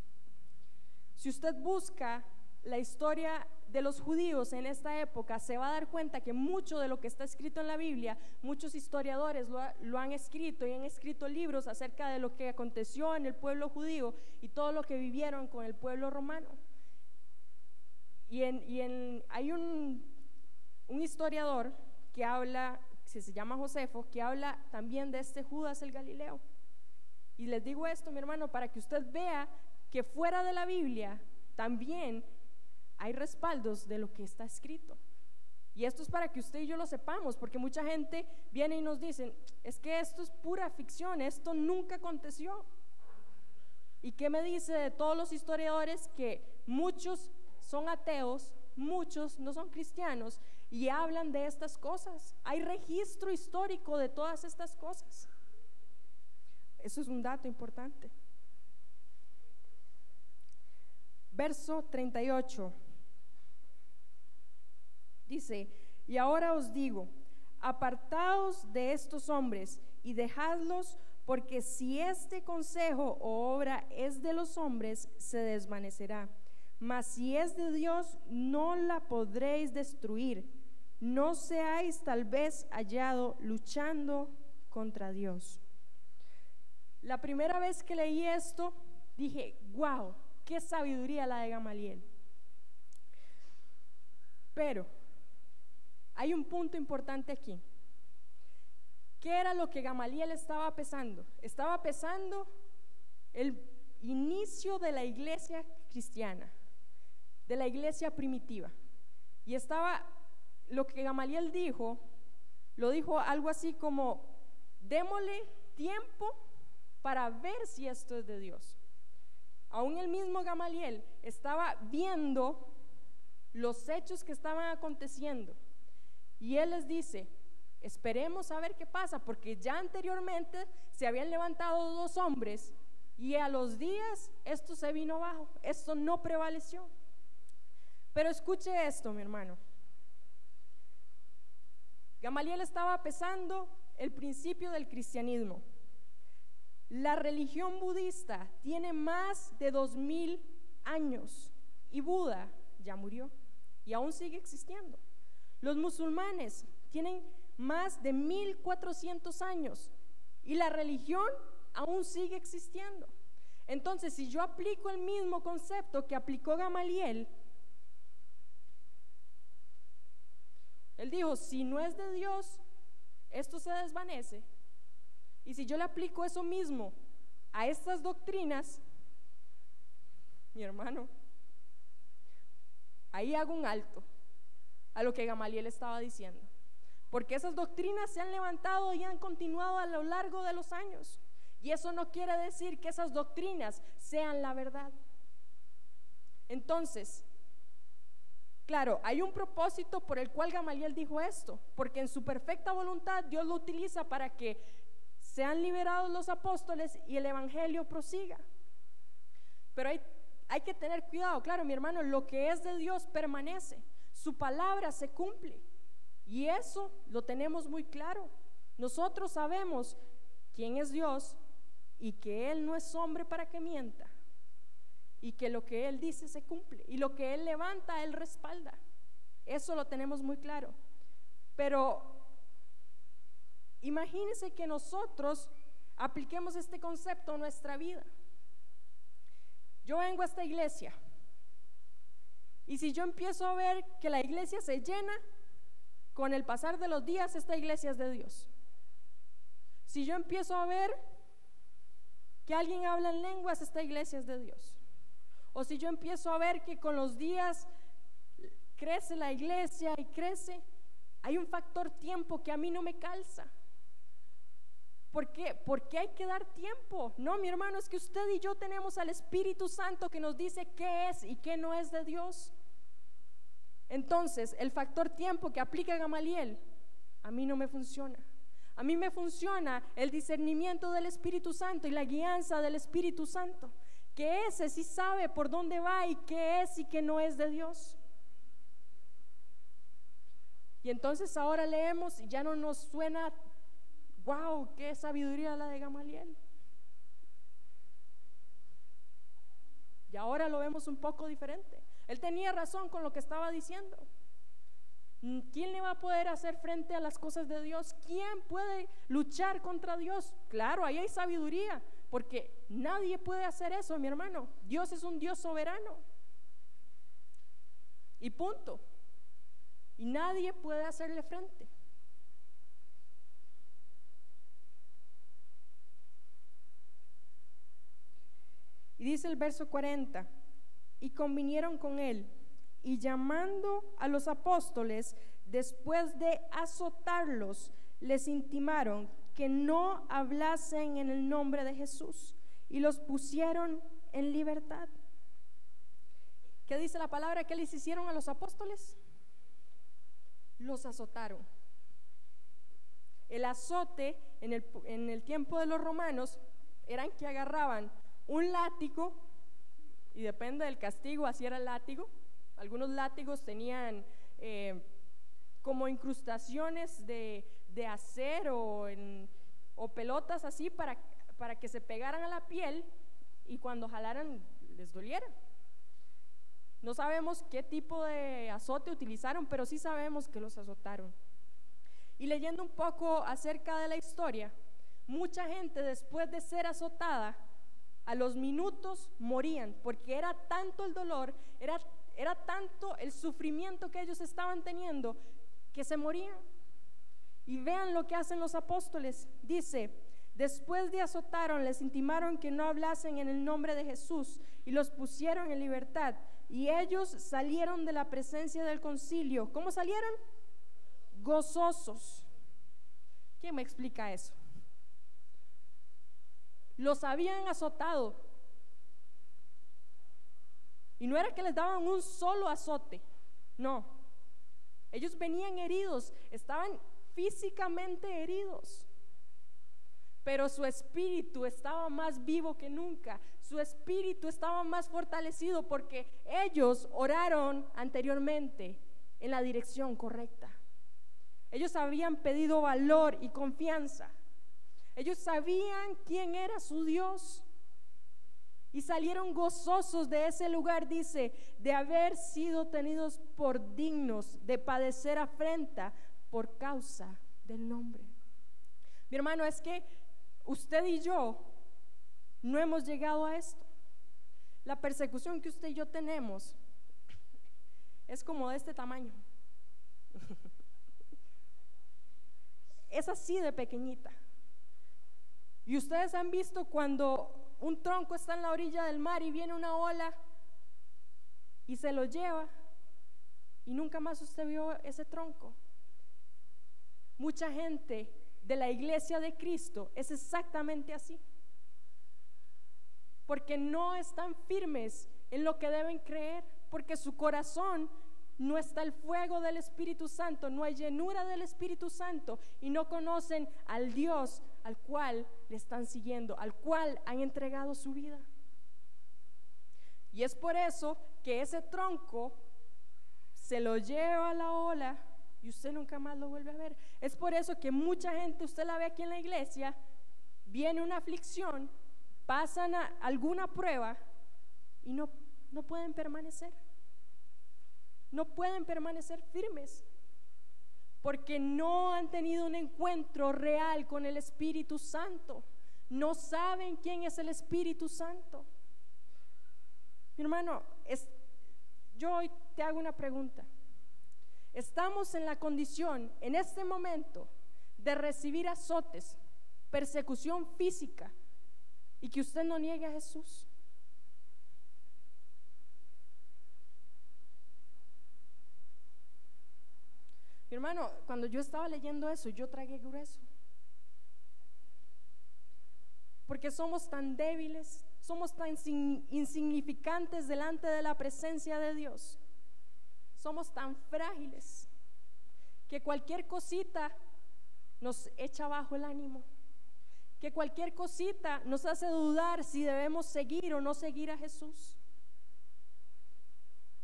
Si usted busca la historia de los judíos en esta época, se va a dar cuenta que mucho de lo que está escrito en la Biblia, muchos historiadores lo, han escrito y han escrito libros acerca de lo que aconteció en el pueblo judío y todo lo que vivieron con el pueblo romano. Y, en, hay un, historiador que habla, que se llama Josefo, que habla también de este Judas el Galileo. Y les digo esto, mi hermano, para que usted vea que fuera de la Biblia también hay respaldos de lo que está escrito. Y esto es para que usted y yo lo sepamos, porque mucha gente viene y nos dice, es que esto es pura ficción, esto nunca aconteció. ¿Y qué me dice de todos los historiadores que muchos son ateos, muchos no son cristianos y hablan de estas cosas. Hay registro histórico de todas estas cosas. Eso es un dato importante. Verso 38. Dice, y ahora os digo, apartaos de estos hombres y dejadlos, porque si este consejo o obra es de los hombres, se desvanecerá mas si es de Dios, no la podréis destruir. No seáis tal vez hallado luchando contra Dios. La primera vez que leí esto, dije, wow, qué sabiduría la de Gamaliel. Pero hay un punto importante aquí. ¿Qué era lo que Gamaliel estaba pesando? Estaba pesando el inicio de la iglesia cristiana de la iglesia primitiva. Y estaba, lo que Gamaliel dijo, lo dijo algo así como, démosle tiempo para ver si esto es de Dios. aún el mismo Gamaliel estaba viendo los hechos que estaban aconteciendo. Y él les dice, esperemos a ver qué pasa, porque ya anteriormente se habían levantado dos hombres y a los días esto se vino abajo, esto no prevaleció. Pero escuche esto, mi hermano. Gamaliel estaba pesando el principio del cristianismo. La religión budista tiene más de dos mil años y Buda ya murió y aún sigue existiendo. Los musulmanes tienen más de 1400 años y la religión aún sigue existiendo. Entonces, si yo aplico el mismo concepto que aplicó Gamaliel, él dijo, si no es de Dios, esto se desvanece. Y si yo le aplico eso mismo a estas doctrinas, mi hermano, ahí hago un alto a lo que Gamaliel estaba diciendo. Porque esas doctrinas se han levantado y han continuado a lo largo de los años. Y eso no quiere decir que esas doctrinas sean la verdad. Entonces, claro, hay un propósito por el cual Gamaliel dijo esto, porque en su perfecta voluntad Dios lo utiliza para que sean liberados los apóstoles y el Evangelio prosiga. Pero hay, hay que tener cuidado, claro, mi hermano, lo que es de Dios permanece, su palabra se cumple. Y eso lo tenemos muy claro. Nosotros sabemos quién es Dios y que Él no es hombre para que mienta. Y que lo que Él dice se cumple. Y lo que Él levanta, Él respalda. Eso lo tenemos muy claro. Pero imagínense que nosotros apliquemos este concepto a nuestra vida. Yo vengo a esta iglesia. Y si yo empiezo a ver que la iglesia se llena, con el pasar de los días esta iglesia es de Dios. Si yo empiezo a ver que alguien habla en lenguas, esta iglesia es de Dios. O si yo empiezo a ver que con los días crece la iglesia y crece, hay un factor tiempo que a mí no me calza. ¿Por qué? Porque hay que dar tiempo. No, mi hermano, es que usted y yo tenemos al Espíritu Santo que nos dice qué es y qué no es de Dios. Entonces, el factor tiempo que aplica Gamaliel, a mí no me funciona. A mí me funciona el discernimiento del Espíritu Santo y la guianza del Espíritu Santo, que ese sí sabe por dónde va y qué es y qué no es de Dios. Y entonces ahora leemos y ya no nos suena, wow, qué sabiduría la de Gamaliel. Y ahora lo vemos un poco diferente. Él tenía razón con lo que estaba diciendo. Mm, ¿Quién le va a poder hacer frente a las cosas de Dios? ¿Quién puede luchar contra Dios? Claro, ahí hay sabiduría, porque nadie puede hacer eso, mi hermano. Dios es un Dios soberano. Y punto. Y nadie puede hacerle frente. Y dice el verso 40 y convinieron con él. Y llamando a los apóstoles, después de azotarlos, les intimaron que no hablasen en el nombre de Jesús y los pusieron en libertad. ¿Qué dice la palabra que les hicieron a los apóstoles? Los azotaron. El azote en el, en el tiempo de los romanos eran que agarraban un látigo y depende del castigo, así era el látigo. Algunos látigos tenían eh, como incrustaciones de, acero o pelotas así para, para que se pegaran a la piel y cuando jalaran les doliera. No sabemos qué tipo de azote utilizaron, pero sí sabemos que los azotaron. Y leyendo un poco acerca de la historia, mucha gente después de ser azotada a los minutos morían, porque era tanto el dolor, era, era tanto el sufrimiento que ellos estaban teniendo, que se morían. Y vean lo que hacen los apóstoles. Dice, después de azotaron, les intimaron que no hablasen en el nombre de Jesús y los pusieron en libertad. Y ellos salieron de la presencia del concilio. ¿Cómo salieron? Gozosos. ¿Quién me explica eso? los habían azotado, Y no era que les daban un solo azote, no. Ellos venían heridos, estaban físicamente heridos. Pero su espíritu estaba más vivo que nunca. Su espíritu estaba más fortalecido porque ellos oraron anteriormente en la dirección correcta. Ellos habían pedido valor y confianza. Ellos sabían quién era su Dios. Y salieron gozosos de ese lugar, dice, de haber sido tenidos por dignos de padecer afrenta por causa del nombre. Mi hermano, es que usted y yo no hemos llegado a esto. La persecución que usted y yo tenemos es como de este tamaño. es así de pequeñita. Y ustedes han visto cuando un tronco está en la orilla del mar y viene una ola y se lo lleva y nunca más usted vio ese tronco. Mucha gente de la iglesia de Cristo es exactamente así. Porque no están firmes en lo que deben creer, porque su corazón no está el fuego del Espíritu Santo, no hay llenura del Espíritu Santo y no conocen al Dios al cual le están siguiendo, al cual han entregado su vida. Y es por eso que ese tronco se lo lleva a la ola y usted nunca más lo vuelve a ver. Es por eso que mucha gente, usted la ve aquí en la iglesia, viene una aflicción, pasan alguna prueba y no, no pueden permanecer no pueden permanecer firmes porque no han tenido un encuentro real con el Espíritu Santo. No saben quién es el Espíritu Santo. Mi hermano, es, yo hoy te hago una pregunta. Estamos en la condición, en este momento, de recibir azotes, persecución física y que usted no niegue a Jesús. Mi hermano, cuando yo estaba leyendo eso, yo tragué grueso. Porque somos tan débiles, somos tan insignificantes delante de la presencia de Dios. Somos tan frágiles que cualquier cosita nos echa abajo el ánimo. Que cualquier cosita nos hace dudar si debemos seguir o no seguir a Jesús.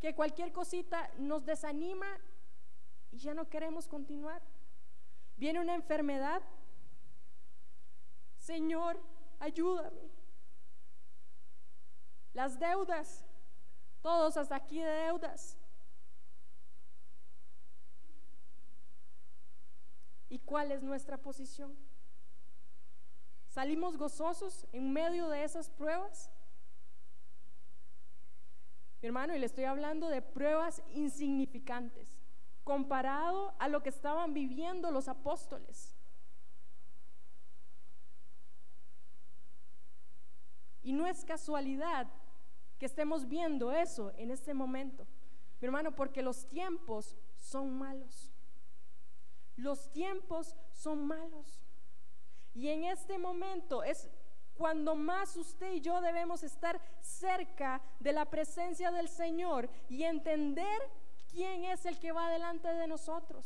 Que cualquier cosita nos desanima y ya no queremos continuar. Viene una enfermedad. Señor, ayúdame. Las deudas, todos hasta aquí de deudas. ¿Y cuál es nuestra posición? ¿Salimos gozosos en medio de esas pruebas? Mi hermano, y le estoy hablando de pruebas insignificantes comparado a lo que estaban viviendo los apóstoles. Y no es casualidad que estemos viendo eso en este momento, mi hermano, porque los tiempos son malos. Los tiempos son malos. Y en este momento es cuando más usted y yo debemos estar cerca de la presencia del Señor y entender ¿quién es el que va delante de nosotros?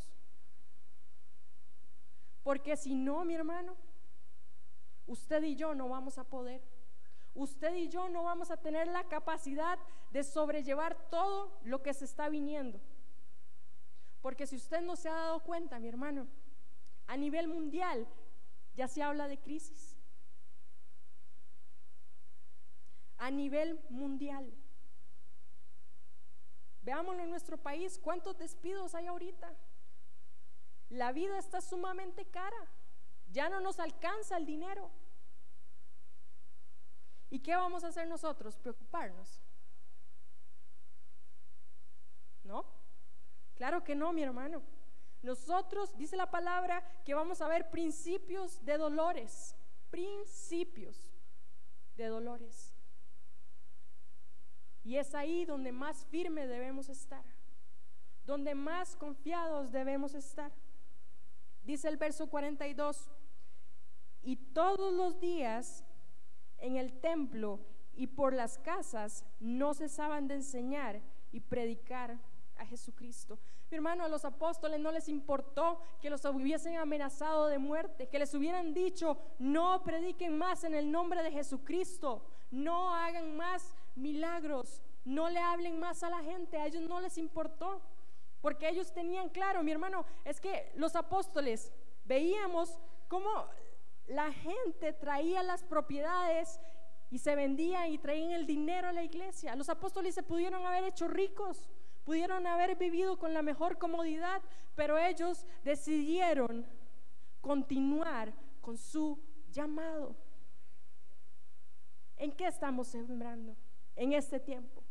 Porque si no, mi hermano, usted y yo no vamos a poder. Usted y yo no vamos a tener la capacidad de sobrellevar todo lo que se está viniendo. Porque si usted no se ha dado cuenta, mi hermano, a nivel mundial ya se habla de crisis. A nivel mundial. Veámoslo en nuestro país, ¿cuántos despidos hay ahorita? La vida está sumamente cara, ya no nos alcanza el dinero. ¿Y qué vamos a hacer nosotros? Preocuparnos. ¿No? Claro que no, mi hermano. Nosotros, dice la palabra, que vamos a ver principios de dolores, principios de dolores. Y es ahí donde más firme debemos estar, donde más confiados debemos estar. Dice el verso 42, y todos los días en el templo y por las casas no cesaban de enseñar y predicar a Jesucristo. Mi hermano, a los apóstoles no les importó que los hubiesen amenazado de muerte, que les hubieran dicho, no prediquen más en el nombre de Jesucristo, no hagan más milagros, no le hablen más a la gente, a ellos no les importó, porque ellos tenían claro, mi hermano, es que los apóstoles veíamos cómo la gente traía las propiedades y se vendían y traían el dinero a la iglesia. Los apóstoles se pudieron haber hecho ricos, pudieron haber vivido con la mejor comodidad, pero ellos decidieron continuar con su llamado. ¿En qué estamos sembrando en este tiempo?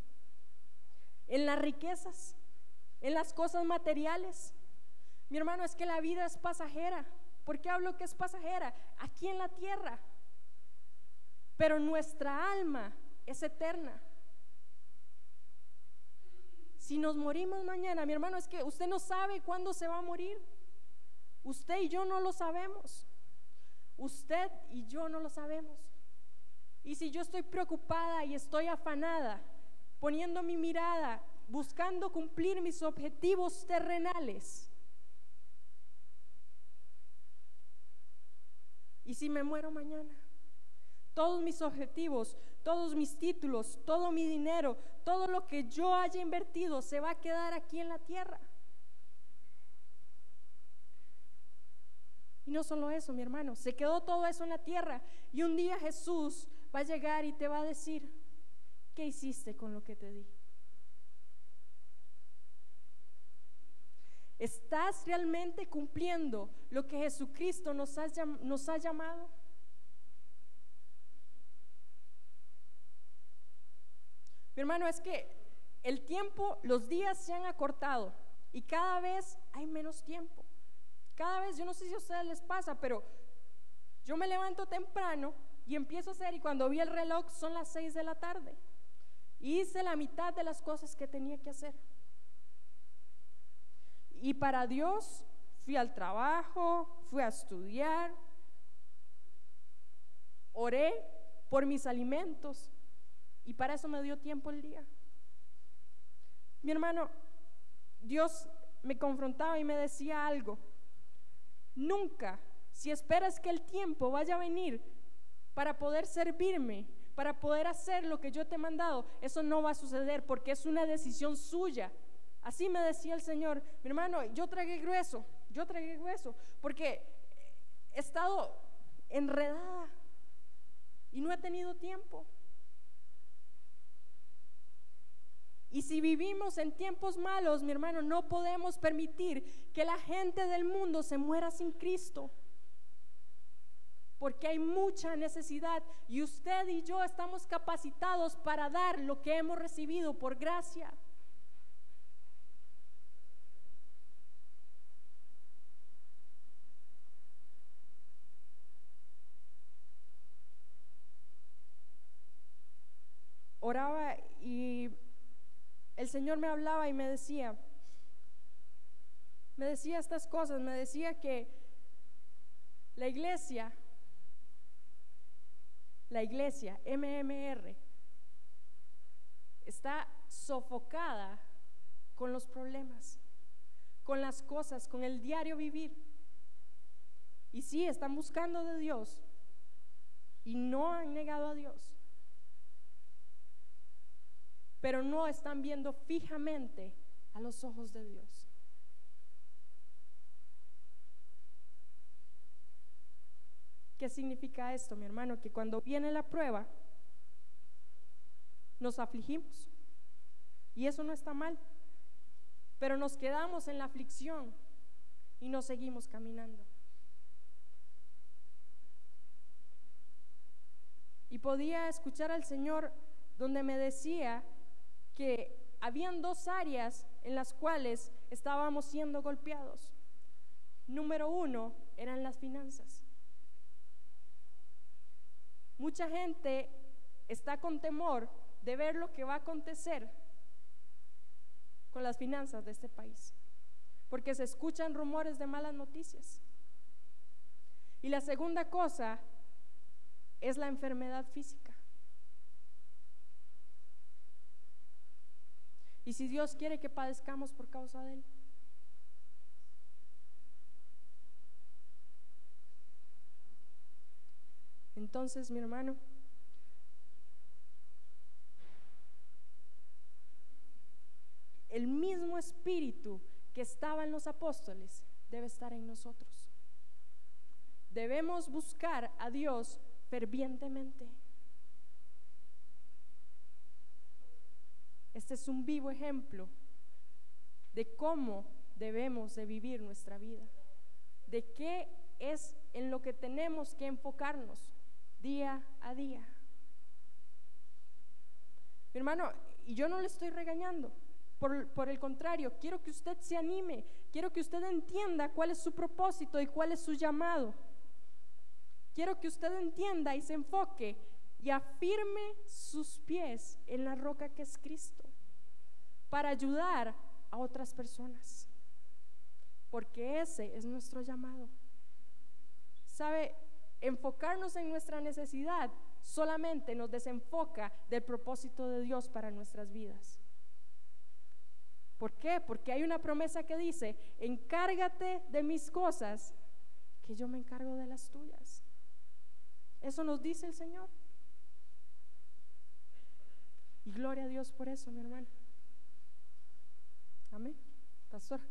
¿En las riquezas? ¿En las cosas materiales? Mi hermano, es que la vida es pasajera. ¿Por qué hablo que es pasajera? Aquí en la tierra pero nuestra alma es eterna. Si nos morimos mañana, mi hermano, es que usted no sabe cuándo se va a morir. Usted y yo no lo sabemos. Usted y yo no lo sabemos. Y si yo estoy preocupada y estoy afanada, poniendo mi mirada, buscando cumplir mis objetivos terrenales, ¿y si me muero mañana? todos mis objetivos, todos mis títulos, todo mi dinero, todo lo que yo haya invertido se va a quedar aquí en la tierra. Y no solo eso, mi hermano, se quedó todo eso en la tierra. Y un día Jesús va a llegar y te va a decir, ¿qué hiciste con lo que te di? ¿Estás realmente cumpliendo lo que Jesucristo nos ha, nos ha llamado? Mi hermano, es que el tiempo, los días se han acortado y cada vez hay menos tiempo. Cada vez, yo no sé si a ustedes les pasa, pero yo me levanto temprano y empiezo a hacer y cuando vi el reloj son las seis de la tarde. Hice la mitad de las cosas que tenía que hacer. Y para Dios fui al trabajo, fui a estudiar, oré por mis alimentos, y para eso me dio tiempo el día. Mi hermano, Dios me confrontaba y me decía algo. Nunca, si esperas que el tiempo vaya a venir para poder servirme, para poder hacer lo que yo te he mandado, eso no va a suceder porque es una decisión suya. Así me decía el Señor, mi hermano, yo tragué grueso, yo tragué grueso, porque he estado enredada y no he tenido tiempo. Y si vivimos en tiempos malos, mi hermano, no podemos permitir que la gente del mundo se muera sin Cristo. Porque hay mucha necesidad y usted y yo estamos capacitados para dar lo que hemos recibido por gracia. Oraba y el Señor me hablaba y me decía, me decía estas cosas, me decía que la iglesia, la iglesia, MMR, está sofocada con los problemas, con las cosas, con el diario vivir. Y sí, están buscando de Dios y no han negado a Dios pero no están viendo fijamente a los ojos de Dios. ¿Qué significa esto, mi hermano? Que cuando viene la prueba, nos afligimos. Y eso no está mal. Pero nos quedamos en la aflicción y nos seguimos caminando. Y podía escuchar al Señor donde me decía que habían dos áreas en las cuales estábamos siendo golpeados. Número uno eran las finanzas. Mucha gente está con temor de ver lo que va a acontecer con las finanzas de este país, porque se escuchan rumores de malas noticias. Y la segunda cosa es la enfermedad física. Y si Dios quiere que padezcamos por causa de Él. Entonces, mi hermano, el mismo espíritu que estaba en los apóstoles debe estar en nosotros. Debemos buscar a Dios fervientemente. Este es un vivo ejemplo de cómo debemos de vivir nuestra vida, de qué es en lo que tenemos que enfocarnos día a día. Mi hermano, y yo no le estoy regañando, por, por, el contrario, quiero que usted se anime, quiero que usted entienda cuál es su propósito y cuál es su llamado. Quiero que usted entienda y se enfoque y afirme sus pies en la roca que es Cristo para ayudar a otras personas. Porque ese es nuestro llamado. ¿Sabe? Enfocarnos en nuestra necesidad solamente nos desenfoca del propósito de Dios para nuestras vidas. ¿Por qué? Porque hay una promesa que dice, encárgate de mis cosas, que yo me encargo de las tuyas. Eso nos dice el Señor. Y gloria a Dios por eso, mi hermano. Amém? Tá, Pastor?